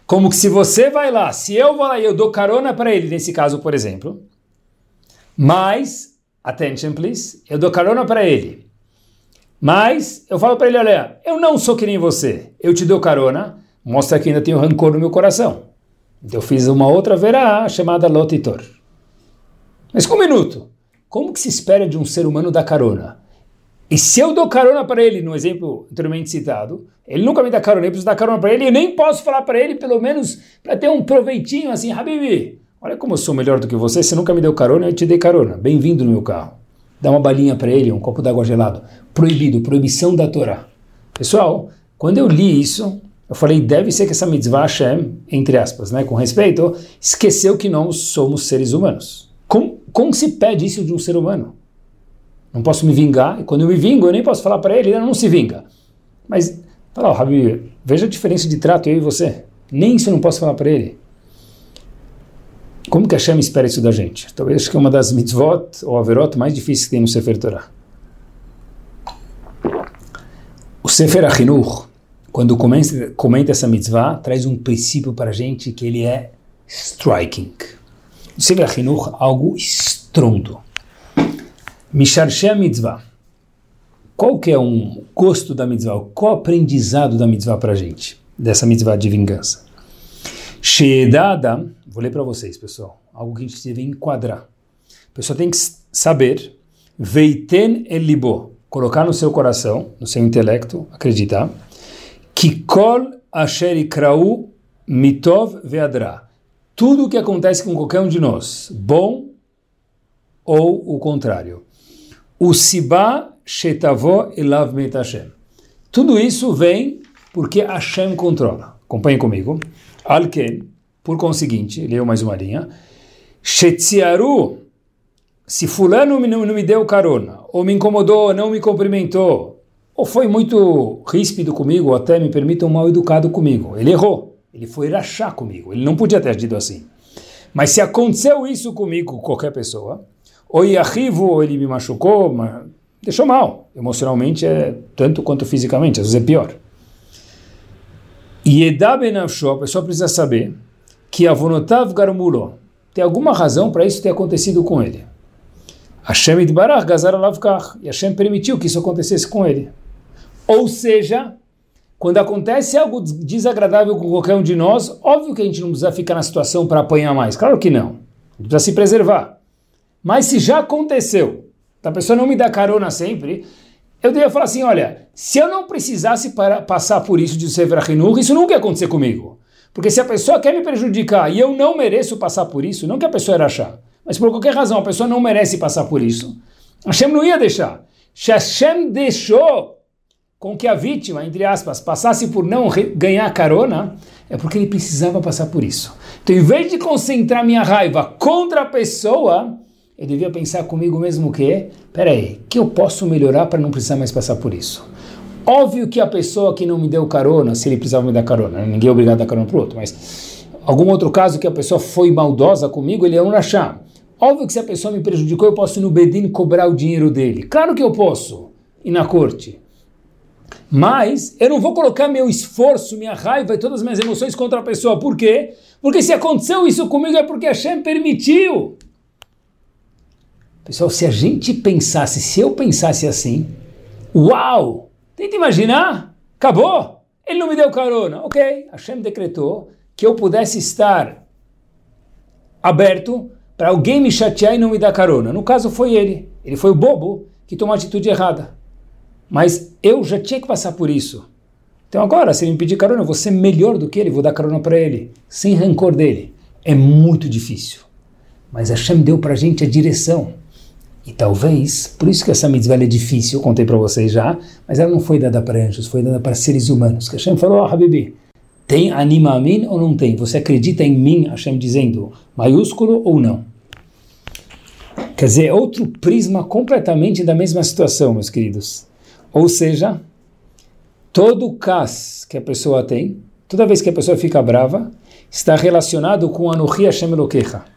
Como que se você vai lá, se eu vou lá e eu dou carona para ele, nesse caso, por exemplo, mas, attention please, eu dou carona para ele, mas eu falo para ele, olha, eu não sou que nem você. Eu te dou carona, mostra que ainda tenho rancor no meu coração. Então eu fiz uma outra verá chamada lotitor. Mas com um minuto, como que se espera de um ser humano dar carona? E se eu dou carona para ele, no exemplo anteriormente citado, ele nunca me dá carona, eu preciso dar carona para ele, eu nem posso falar para ele, pelo menos, para ter um proveitinho assim, Habibi, olha como eu sou melhor do que você, você nunca me deu carona, eu te dei carona, bem-vindo no meu carro dá uma balinha para ele, um copo d'água gelado. Proibido, proibição da Torá. Pessoal, quando eu li isso, eu falei, deve ser que essa mitzvah Hashem, entre aspas, né, com respeito, esqueceu que nós somos seres humanos. Como, como se pede isso de um ser humano? Não posso me vingar, e quando eu me vingo, eu nem posso falar para ele, ele não se vinga. Mas, fala, Rabi, veja a diferença de trato eu e você. Nem isso eu não posso falar para ele. Como que Hashem espera isso da gente? Talvez acho que é uma das mitzvot ou averot mais difíceis que tem no Sefer Torah. Sefer HaChinuch, quando comenta, comenta essa mitzvah, traz um princípio para a gente que ele é striking. O Sefer HaChinuch, algo estrondo. Misharsheh mitzvah. Qual que é um gosto da mitzvah? Qual o aprendizado da mitzvah para a gente? Dessa mitzvah de vingança. Sheedada, vou ler para vocês, pessoal. Algo que a gente deve enquadrar. A pessoa tem que saber, veiten el libo, colocar no seu coração, no seu intelecto, acreditar, que kol asher ikrau mitov veadra. Tudo o que acontece com qualquer um de nós, bom ou o contrário. O Sibá Shetavo Elav Met Hashem. Tudo isso vem porque Hashem controla. Acompanhe comigo. Alken, por conseguinte, leu mais uma linha. Shetziaru, se fulano não, não me deu carona, ou me incomodou, não me cumprimentou, ou foi muito ríspido comigo, ou até me permita um mal educado comigo. Ele errou. Ele foi rachar comigo. Ele não podia ter agido assim. Mas se aconteceu isso comigo, com qualquer pessoa, ou Yahivo, ou ele me machucou, deixou mal. Emocionalmente é tanto quanto fisicamente, às vezes é pior. E a pessoa precisa saber que Avonotav Garmulo tem alguma razão para isso ter acontecido com ele. Hashem Idbarach Gazar Alavkar. E Hashem permitiu que isso acontecesse com ele. Ou seja, quando acontece algo desagradável com qualquer um de nós, óbvio que a gente não precisa ficar na situação para apanhar mais. Claro que não. Precisa se preservar. Mas se já aconteceu, a pessoa não me dá carona sempre, eu deveria falar assim, olha, se eu não precisasse para, passar por isso de Sefer Hinur, isso nunca ia acontecer comigo. Porque se a pessoa quer me prejudicar e eu não mereço passar por isso, não que a pessoa era achar, mas por qualquer razão a pessoa não merece passar por isso, Hashem não ia deixar. Se Hashem deixou com que a vítima, entre aspas, passasse por não ganhar carona, é porque ele precisava passar por isso. Então, em vez de concentrar minha raiva contra a pessoa, eu devia pensar comigo mesmo que, peraí, que eu posso melhorar para não precisar mais passar por isso? Óbvio que a pessoa que não me deu carona, se ele precisava me dar carona, né? ninguém é obrigado a dar carona para o outro, mas algum outro caso que a pessoa foi maldosa comigo, ele é um rachá. Óbvio que se a pessoa me prejudicou, eu posso ir no Bedin cobrar o dinheiro dele. Claro que eu posso ir na corte. Mas eu não vou colocar meu esforço, minha raiva e todas as minhas emoções contra a pessoa. Por quê? Porque se aconteceu isso comigo é porque Hashem permitiu. Pessoal, se a gente pensasse, se eu pensasse assim, uau! Tenta imaginar, acabou! Ele não me deu carona. Ok, Hashem decretou que eu pudesse estar aberto para alguém me chatear e não me dar carona. No caso foi ele. Ele foi o bobo que tomou a atitude errada. Mas eu já tinha que passar por isso. Então agora, se ele me pedir carona, eu vou ser melhor do que ele, vou dar carona para ele, sem rancor dele. É muito difícil. Mas Hashem deu para a gente a direção. E talvez, por isso que essa mitzvah é difícil, eu contei para vocês já, mas ela não foi dada para anjos, foi dada para seres humanos. Que Hashem falou, oh, Habibi, tem anima a mim ou não tem? Você acredita em mim, Hashem dizendo, maiúsculo ou não? Quer dizer, outro prisma completamente da mesma situação, meus queridos. Ou seja, todo cas que a pessoa tem, toda vez que a pessoa fica brava, está relacionado com Anuhi Hashem Elokecha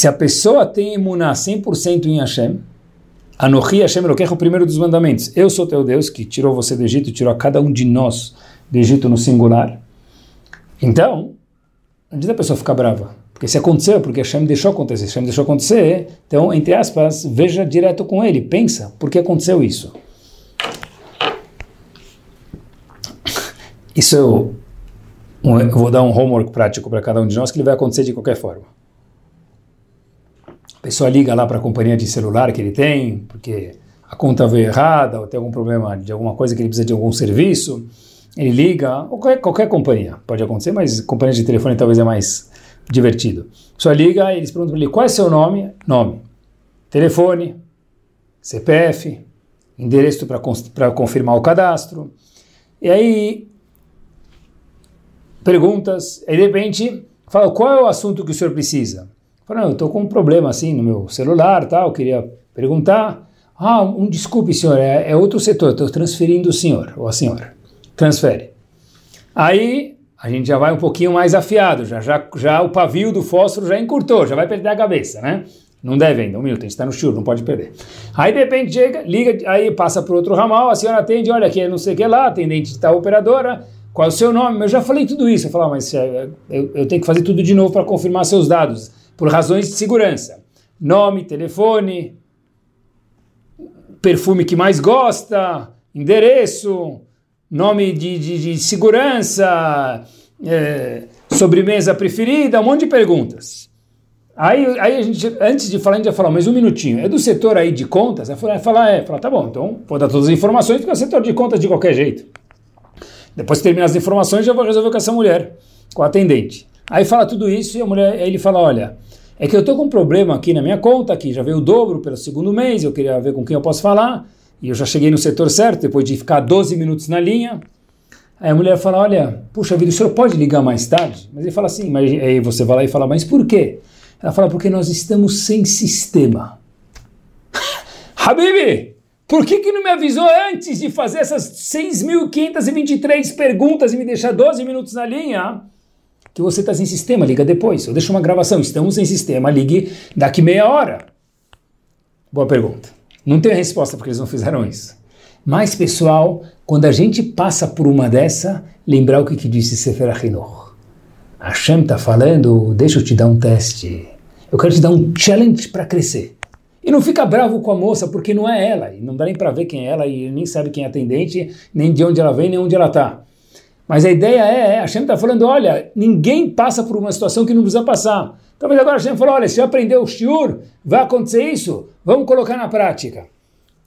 se a pessoa tem emuná 100% em Hashem, Anohi Hashem Elokecha, o primeiro dos mandamentos. Eu sou teu Deus, que tirou você do Egito, tirou a cada um de nós do Egito no singular. Então, não adianta a pessoa ficar brava. Porque se aconteceu, é porque Hashem deixou acontecer. Hashem deixou acontecer, então, entre aspas, veja direto com ele, pensa, por que aconteceu isso? Isso eu, eu vou dar um homework prático para cada um de nós, que ele vai acontecer de qualquer forma. A pessoa liga lá para a companhia de celular que ele tem, porque a conta veio errada, ou tem algum problema de alguma coisa que ele precisa de algum serviço. Ele liga, ou qualquer, qualquer companhia, pode acontecer, mas companhia de telefone talvez é mais divertido. A pessoa liga e eles perguntam para ele qual é seu nome? Nome. Telefone, CPF, endereço para confirmar o cadastro. E aí, perguntas, e de repente, fala qual é o assunto que o senhor precisa? Não, eu estou com um problema assim no meu celular, tal, queria perguntar. Ah, um desculpe, senhor, é, é outro setor, estou transferindo o senhor ou a senhora. Transfere. Aí a gente já vai um pouquinho mais afiado, já, já, já o pavio do fósforo já encurtou, já vai perder a cabeça, né? Não deve ainda, um minuto, a gente está no shiur, não pode perder. Aí de repente chega, liga, aí passa para outro ramal, a senhora atende, olha aqui, não sei o que lá, atendente está operadora, qual é o seu nome? Eu já falei tudo isso. Eu falo, mas é, eu, eu tenho que fazer tudo de novo para confirmar seus dados, por razões de segurança. Nome, telefone, perfume que mais gosta, endereço, nome de, de, de segurança, é, sobremesa preferida, um monte de perguntas. Aí, aí a gente, antes de falar, a gente ia falar, mas um minutinho, é do setor aí de contas? Aí falar, é, falar, tá bom, então vou dar todas as informações, porque é o setor de contas de qualquer jeito. Depois que terminar as informações, já vou resolver com essa mulher, com a atendente. Aí fala tudo isso e a mulher, aí ele fala, olha, é que eu estou com um problema aqui na minha conta, que já veio o dobro pelo segundo mês, eu queria ver com quem eu posso falar, e eu já cheguei no setor certo, depois de ficar 12 minutos na linha. Aí a mulher fala, olha, puxa vida, o senhor pode ligar mais tarde? Mas ele fala assim, mas aí você vai lá e fala, mas por quê? Ela fala, porque nós estamos sem sistema. [laughs] Habibi, por que, que não me avisou antes de fazer essas 6.523 perguntas e me deixar 12 minutos na linha? Que você está sem sistema, liga depois. Eu deixo uma gravação, estamos sem sistema, ligue daqui meia hora. Boa pergunta. Não tenho resposta porque eles não fizeram isso. Mas, pessoal, quando a gente passa por uma dessa, lembrar o que, que disse Sefer Ahinor. Hashem está falando, deixa eu te dar um teste. Eu quero te dar um challenge para crescer. E não fica bravo com a moça, porque não é ela, e não dá nem para ver quem é ela, e nem sabe quem é atendente, nem de onde ela vem, nem onde ela está. Mas a ideia é, é a Hashem está falando, olha, ninguém passa por uma situação que não precisa passar. Talvez agora a Hashem falou, olha, se eu aprender o shiur, vai acontecer isso, vamos colocar na prática.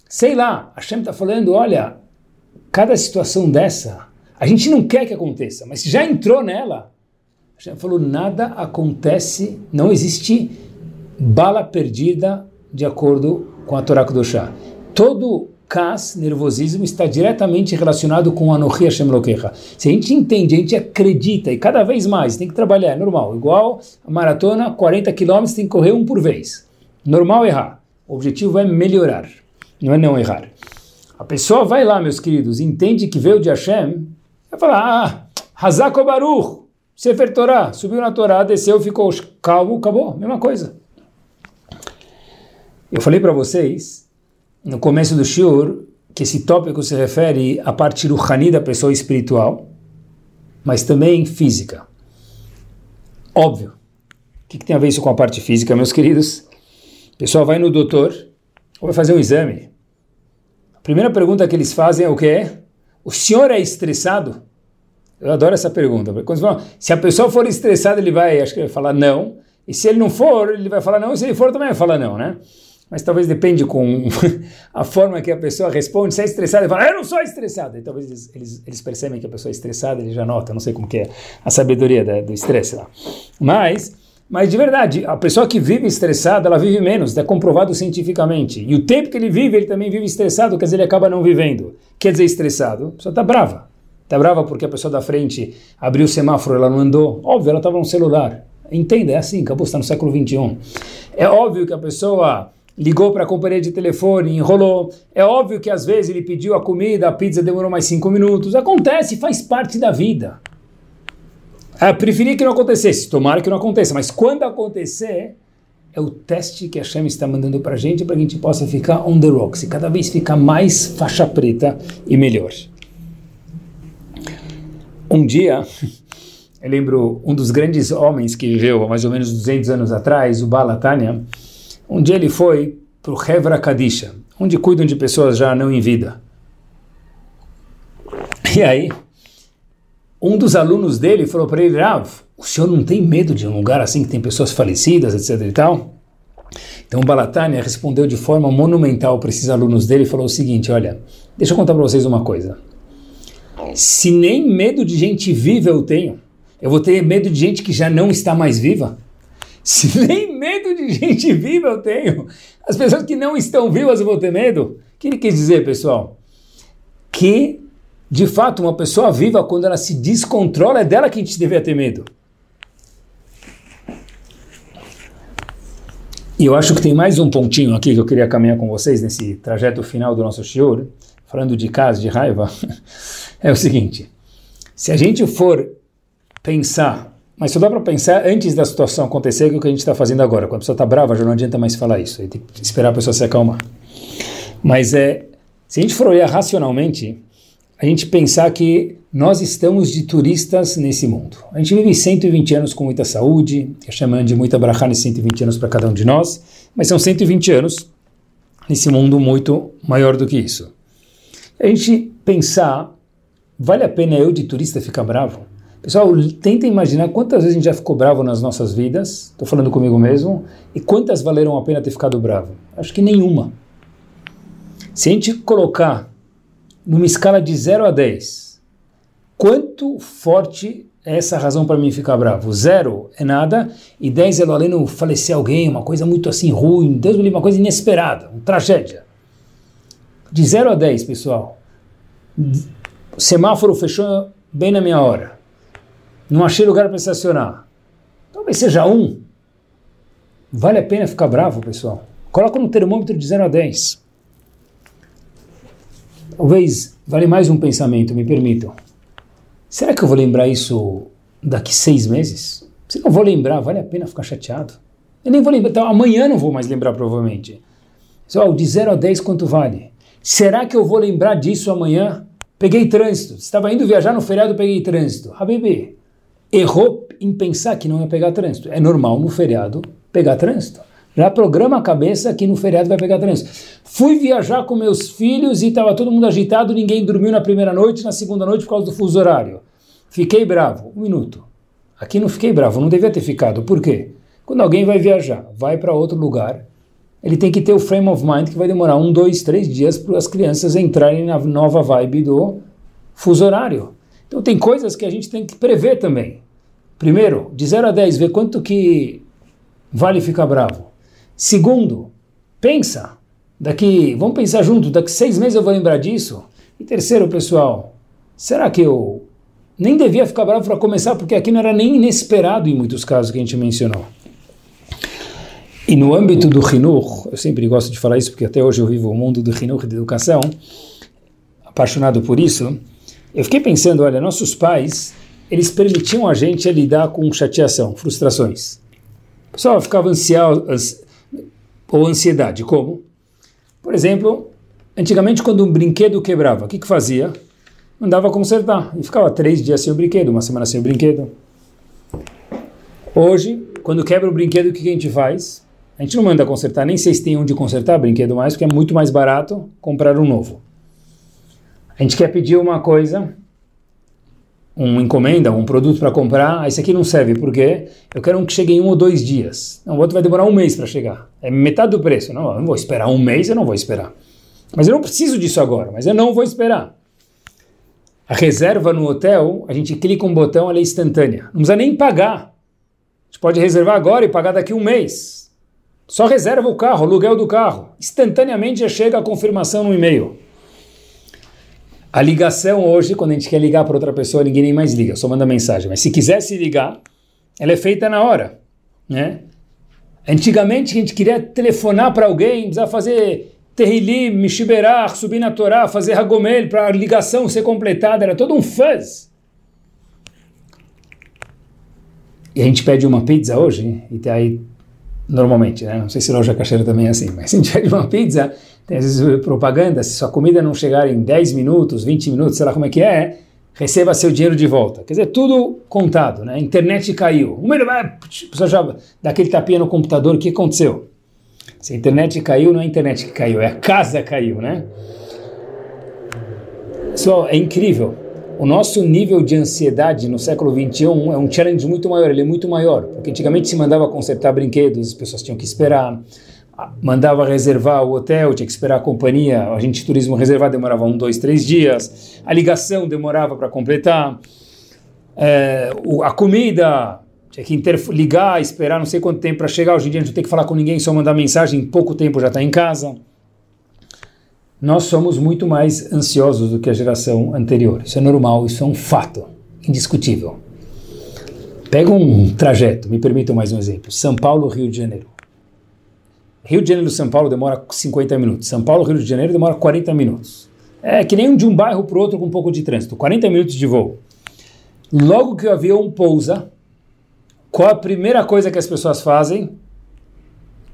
Sei lá, a Hashem está falando, olha, cada situação dessa, a gente não quer que aconteça, mas se já entrou nela, a Hashem falou, nada acontece, não existe bala perdida de acordo com a Torá Kudoshá. Todo cas, nervosismo, está diretamente relacionado com Anohi Hashem Lokecha. Se a gente entende, a gente acredita, e cada vez mais, tem que trabalhar, é normal. Igual a maratona, 40 quilômetros, tem que correr um por vez. Normal errar. O objetivo é melhorar, não é não errar. A pessoa vai lá, meus queridos, entende que veio de Hashem, vai falar, ah, Hazako Baruch, Sefer Torah, subiu na Torá, desceu, ficou calmo, acabou, mesma coisa. Eu falei para vocês, no começo do Shur, que esse tópico se refere à parte ruhani da pessoa espiritual, mas também física. Óbvio. O que, que, tem a ver isso com a parte física, meus queridos? O pessoal vai no doutor ou vai fazer um exame. A primeira pergunta que eles fazem é o quê? O senhor é estressado? Eu adoro essa pergunta. Falam, se a pessoa for estressada, ele vai, acho que vai falar não. E se ele não for, ele vai falar não. E se ele for, também vai falar não, né? Mas talvez depende com [laughs] a forma que a pessoa responde. Se é estressada, ele fala, eu não sou estressado. E talvez eles, eles, eles, percebem que a pessoa é estressada, ele já nota, não sei como que é a sabedoria da, do estresse lá. Mas, mas de verdade, a pessoa que vive estressada, ela vive menos, é comprovado cientificamente. E o tempo que ele vive, ele também vive estressado, quer dizer, ele acaba não vivendo. Quer dizer, estressado, a pessoa está brava. Está brava porque a pessoa da frente abriu o semáforo, ela não andou. Óbvio, ela estava no celular. Entenda, é assim, acabou, está no século 21. É óbvio que a pessoa ligou para a companhia de telefone, enrolou. É óbvio que às vezes ele pediu a comida, a pizza demorou mais cinco minutos. Acontece, faz parte da vida. Ah, preferia que não acontecesse, tomara que não aconteça, mas quando acontecer, é o teste que a Shem está mandando para a gente para que a gente possa ficar on the rocks e cada vez ficar mais faixa preta e melhor. Um dia, [laughs] eu lembro um dos grandes homens que viveu há mais ou menos 200 anos atrás, o Balatania, um dia ele foi para o Hevra Kadisha, onde cuidam de pessoas já não em vida. E aí, um dos alunos dele falou para ele, Rav, o senhor não tem medo de um lugar assim que tem pessoas falecidas, etc e tal? Então o Balatania respondeu de forma monumental para esses alunos dele e falou o seguinte, olha, deixa eu contar para vocês uma coisa. Se nem medo de gente viva eu tenho, eu vou ter medo de gente que já não está mais viva? Se nem [laughs] gente viva eu tenho, as pessoas que não estão vivas eu vou ter medo. O que ele quis dizer, pessoal? Que, de fato, uma pessoa viva, quando ela se descontrola, é dela que a gente deveria ter medo. E eu acho que tem mais um pontinho aqui que eu queria caminhar com vocês nesse trajeto final do nosso shiur, falando de casa, de raiva, [laughs] é o seguinte: se a gente for pensar mas só dá para pensar antes da situação acontecer, que é o que a gente está fazendo agora. Quando a pessoa está brava, já não adianta mais falar isso. Tem que esperar a pessoa se acalmar. Mas é, se a gente for olhar racionalmente, a gente pensar que nós estamos de turistas nesse mundo. A gente vive 120 anos com muita saúde, é chamando de muita brachá nesses 120 anos para cada um de nós, mas são 120 anos nesse mundo muito maior do que isso. A gente pensar, vale a pena eu de turista ficar bravo? Pessoal, tenta imaginar quantas vezes a gente já ficou bravo nas nossas vidas, estou falando comigo mesmo, e quantas valeram a pena ter ficado bravo? Acho que nenhuma. Se a gente colocar numa escala de 0 a 10, quanto forte é essa razão para mim ficar bravo? Zero é nada, e 10 é além falecer alguém, uma coisa muito assim ruim, Deus me livre, uma coisa inesperada, uma tragédia. De 0 a 10, pessoal, o semáforo fechou bem na minha hora. Não achei lugar para estacionar. Talvez seja um. Vale a pena ficar bravo, pessoal? Coloca no termômetro de 0 a 10. Talvez vale mais um pensamento, me permitam. Será que eu vou lembrar isso daqui seis meses? Se não vou lembrar, vale a pena ficar chateado? Eu nem vou lembrar, então amanhã não vou mais lembrar provavelmente. Só de 0 a 10 quanto vale? Será que eu vou lembrar disso amanhã? Peguei trânsito. Estava indo viajar no feriado, peguei trânsito. Habibi, errou em pensar que não ia pegar trânsito. É normal no feriado pegar trânsito. Já programa a cabeça que no feriado vai pegar trânsito. Fui viajar com meus filhos e estava todo mundo agitado, ninguém dormiu na primeira noite, na segunda noite por causa do fuso horário. Fiquei bravo. Um minuto. Aqui não fiquei bravo, não devia ter ficado. Por quê? Quando alguém vai viajar, vai para outro lugar, ele tem que ter o frame of mind que vai demorar um, dois, três dias para as crianças entrarem na nova vibe do fuso horário. Então tem coisas que a gente tem que prever também. Primeiro, de 0 a 10, ver quanto que vale ficar bravo. Segundo, pensa. Daqui, vamos pensar junto, daqui seis meses eu vou lembrar disso. E terceiro, pessoal, será que eu nem devia ficar bravo para começar, porque aqui não era nem inesperado em muitos casos que a gente mencionou. E no âmbito do Hinur, eu sempre gosto de falar isso porque até hoje eu vivo o mundo do Hinur de educação, apaixonado por isso, eu fiquei pensando, olha, nossos pais, eles permitiam a gente lidar com chateação, frustrações. O pessoal ficava ansioso, ou ansiedade. Como? Por exemplo, antigamente quando um brinquedo quebrava, o que, que fazia? Mandava consertar e ficava três dias sem o brinquedo, uma semana sem o brinquedo. Hoje, quando quebra o brinquedo, o que, a gente faz? A gente não manda consertar, nem sei se tem onde consertar brinquedo mais, porque é muito mais barato comprar um novo. A gente quer pedir uma coisa, uma encomenda, um produto para comprar, ah, esse aqui não serve, por quê? Eu quero um que chegue em um ou dois dias. Não, o outro vai demorar um mês para chegar. É metade do preço. Não, eu não vou esperar um mês, eu não vou esperar. Mas eu não preciso disso agora, mas eu não vou esperar. A reserva no hotel, a gente clica um botão, ela é instantânea. Não precisa nem pagar. A gente pode reservar agora e pagar daqui um mês. Só reserva o carro, aluguel do carro. Instantaneamente já chega a confirmação no e-mail. A ligação hoje, quando a gente quer ligar para outra pessoa, ninguém nem mais liga, só manda mensagem. Mas se quisesse ligar, ela é feita na hora, né? Antigamente a gente queria telefonar para alguém, precisava fazer Terrilim, Mishiberach, subir na Torá, fazer Hagomel para a ligação ser completada, era todo um fuzz. E a gente pede uma pizza hoje, e tem aí, normalmente, né? não sei se loja caixeira também é assim, mas a gente pede uma pizza, tem às vezes propaganda, se sua comida não chegar em 10 minutos, 20 minutos, sei lá como é que é, receba seu dinheiro de volta. Quer dizer, tudo contado, né? A internet caiu. O melhor, a pessoa já dá aquele tapinha no computador, o que aconteceu? Se a internet caiu, não é a internet que caiu, é a casa caiu, né? Pessoal, é incrível. O nosso nível de ansiedade no século XXI é um challenge muito maior, ele é muito maior. Porque antigamente se mandava consertar brinquedos, as pessoas tinham que esperar mandava reservar o hotel, tinha que esperar a companhia, a gente turismo reservar demorava um, dois, três dias, a ligação demorava para completar, é, o, a comida tinha que ligar, esperar não sei quanto tempo para chegar, hoje em dia a gente não tem que falar com ninguém, só mandar mensagem, em pouco tempo já está em casa. Nós somos muito mais ansiosos do que a geração anterior, isso é normal, isso é um fato, indiscutível. Pega um trajeto, me permitam mais um exemplo, São Paulo, Rio de Janeiro. Rio de Janeiro e São Paulo demora 50 minutos. São Paulo, Rio de Janeiro demora 40 minutos. É que nem de um bairro para o outro com um pouco de trânsito. 40 minutos de voo. Logo que o avião pousa, qual a primeira coisa que as pessoas fazem?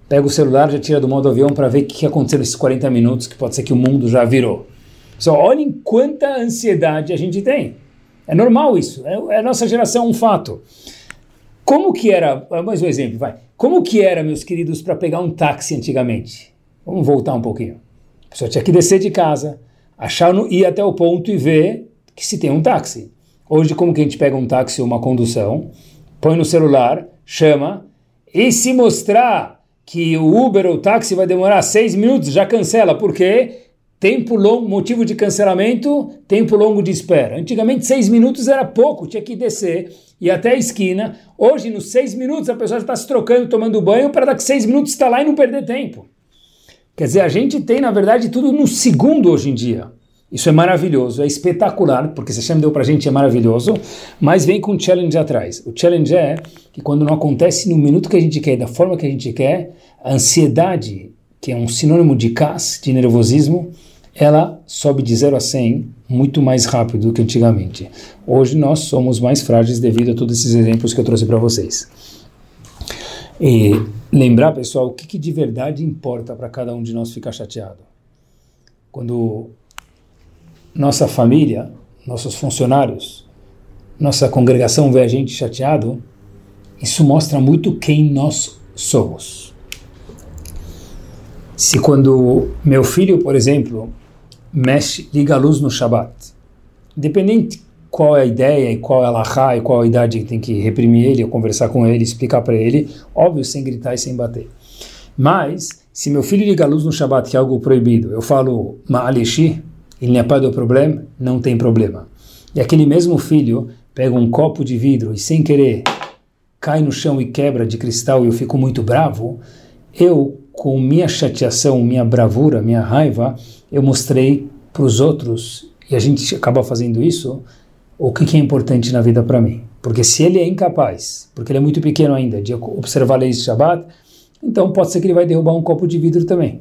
Pega o celular, já tira do modo avião para ver o que aconteceu nesses 40 minutos, que pode ser que o mundo já virou. Só olhem quanta ansiedade a gente tem. É normal isso, é, é a nossa geração um fato. Como que era, mais um exemplo, vai. Como que era, meus queridos, para pegar um táxi antigamente? Vamos voltar um pouquinho. A pessoa tinha que descer de casa, achar, no, ir até o ponto e ver que se tem um táxi. Hoje, como que a gente pega um táxi ou uma condução, põe no celular, chama, e se mostrar que o Uber ou o táxi vai demorar seis minutos, já cancela. Por quê? Tempo longo, motivo de cancelamento, tempo longo de espera. Antigamente, seis minutos era pouco, tinha que descer e até a esquina. Hoje, nos seis minutos, a pessoa já está se trocando, tomando banho, para daqui seis minutos estar lá e não perder tempo. Quer dizer, a gente tem, na verdade, tudo no segundo hoje em dia. Isso é maravilhoso, é espetacular, porque se Hashem deu a gente é maravilhoso, mas vem com um challenge atrás. O challenge é que quando não acontece no minuto que a gente quer, da forma que a gente quer, a ansiedade, que é um sinônimo de cas, de nervosismo, ela sobe de 0 a 100 muito mais rápido do que antigamente. Hoje nós somos mais frágeis devido a todos esses exemplos que eu trouxe para vocês. E lembrar, pessoal, o que, que de verdade importa para cada um de nós ficar chateado. Quando nossa família, nossos funcionários, nossa congregação vê a gente chateado, isso mostra muito quem nós somos. Se quando meu filho, por exemplo, mexe, liga a luz no Shabat. Independente qual é a ideia e qual é a lahá e qual é a idade que tem que reprimir ele, ou conversar com ele, explicar para ele, óbvio, sem gritar e sem bater. Mas, se meu filho liga a luz no Shabat, que é algo proibido, eu falo ma'alishi, ele não é do problema, não tem problema. E aquele mesmo filho pega um copo de vidro e sem querer cai no chão e quebra de cristal e eu fico muito bravo, eu, com minha chateação, minha bravura, minha raiva, eu mostrei para os outros, e a gente acaba fazendo isso, o que, que é importante na vida para mim. Porque se ele é incapaz, porque ele é muito pequeno ainda, de observar leis de Shabbat, então pode ser que ele vai derrubar um copo de vidro também.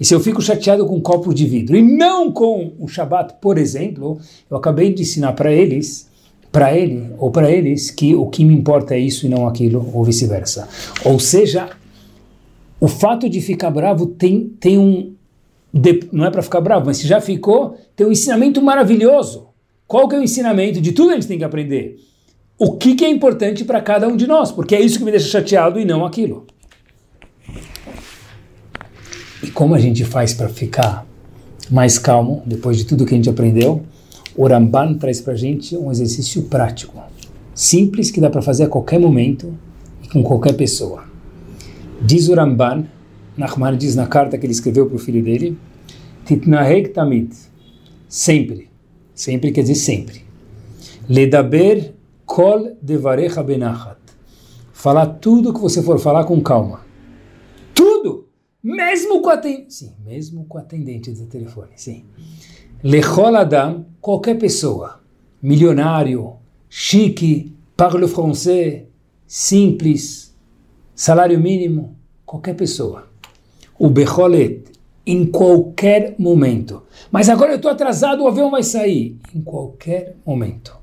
E se eu fico chateado com um copo de vidro e não com o Shabbat, por exemplo, eu acabei de ensinar para eles, para ele ou para eles, que o que me importa é isso e não aquilo, ou vice-versa. Ou seja, o fato de ficar bravo tem, tem um, não é para ficar bravo, mas se já ficou, tem um ensinamento maravilhoso. Qual que é o ensinamento? De tudo a gente tem que aprender. O que, que é importante para cada um de nós, porque é isso que me deixa chateado e não aquilo. E como a gente faz para ficar mais calmo depois de tudo que a gente aprendeu? O Ramban traz para a gente um exercício prático, simples, que dá para fazer a qualquer momento e com qualquer pessoa. Diz o Ramban, Nachman diz na carta que ele escreveu para o filho dele, Titnaheg tamid, sempre, sempre quer dizer sempre. Ledaber kol devarecha benachat, falar tudo que você for falar com calma. Tudo! Mesmo com a atendente, sim, mesmo com a atendente do telefone, sim. Lechol Adam, qualquer pessoa, milionário, chique, parle français, simples, salário mínimo, qualquer pessoa o Becholet, em qualquer momento. Mas agora eu estou atrasado, o avião vai sair. Em qualquer momento.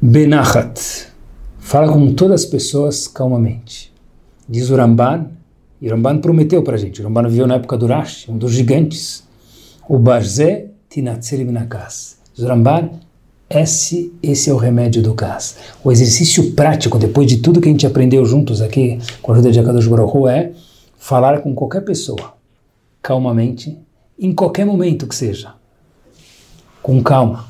Benachat. Fala com todas as pessoas calmamente. Diz o Ramban, e o Ramban prometeu para a gente. O Ramban viveu na época do Rashi, um dos gigantes. O Barzé Tinatzeli Minakas. Diz o Ramban, esse, esse é o remédio do gás. O exercício prático, depois de tudo que a gente aprendeu juntos aqui com a ajuda de Akadosh Baruch é falar com qualquer pessoa, calmamente, em qualquer momento que seja, com calma,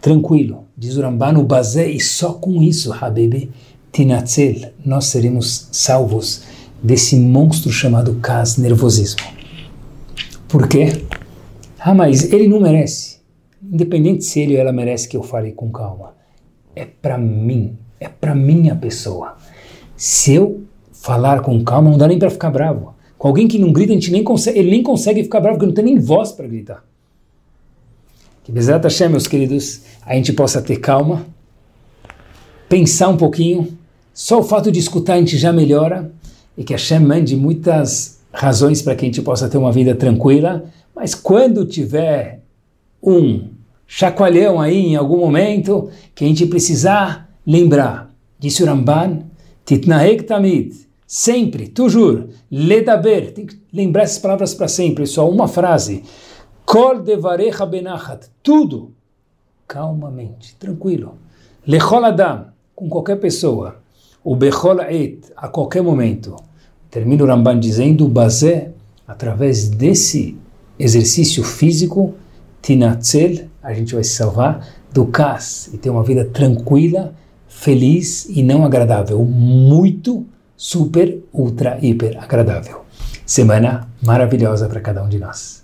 tranquilo. Diz o Rambano Bazé, e só com isso, Habibi, Tinatzel, nós seremos salvos desse monstro chamado Kaz, nervosismo. Por quê? Ah, mas ele não merece. Independente se ele ou ela merece que eu fale com calma. É para mim, é para minha pessoa. Se eu falar com calma, não dá nem para ficar bravo. Com alguém que não grita, a gente nem consegue, ele nem consegue ficar bravo, porque não tem nem voz para gritar. Que Bezerra Hashem, meus queridos, a gente possa ter calma, pensar um pouquinho, só o fato de escutar a gente já melhora, e que Hashem mande muitas razões para que a gente possa ter uma vida tranquila, mas quando tiver um chacoalhão aí em algum momento, que a gente precisar lembrar Disse o Ramban, Titnahek Tamid, sempre, toujours, ledaber, tem que lembrar essas palavras para sempre, só uma frase. Kol devarecha benachat, tudo, calmamente, tranquilo. Lechol adam, com qualquer pessoa. O bechol et, a qualquer momento. Termina o Ramban dizendo, bazé, através desse exercício físico, tinatzel, a gente vai se salvar do cas e ter uma vida tranquila, feliz e não agradável, muito, super, ultra, hiper agradável. Semana maravilhosa para cada um de nós.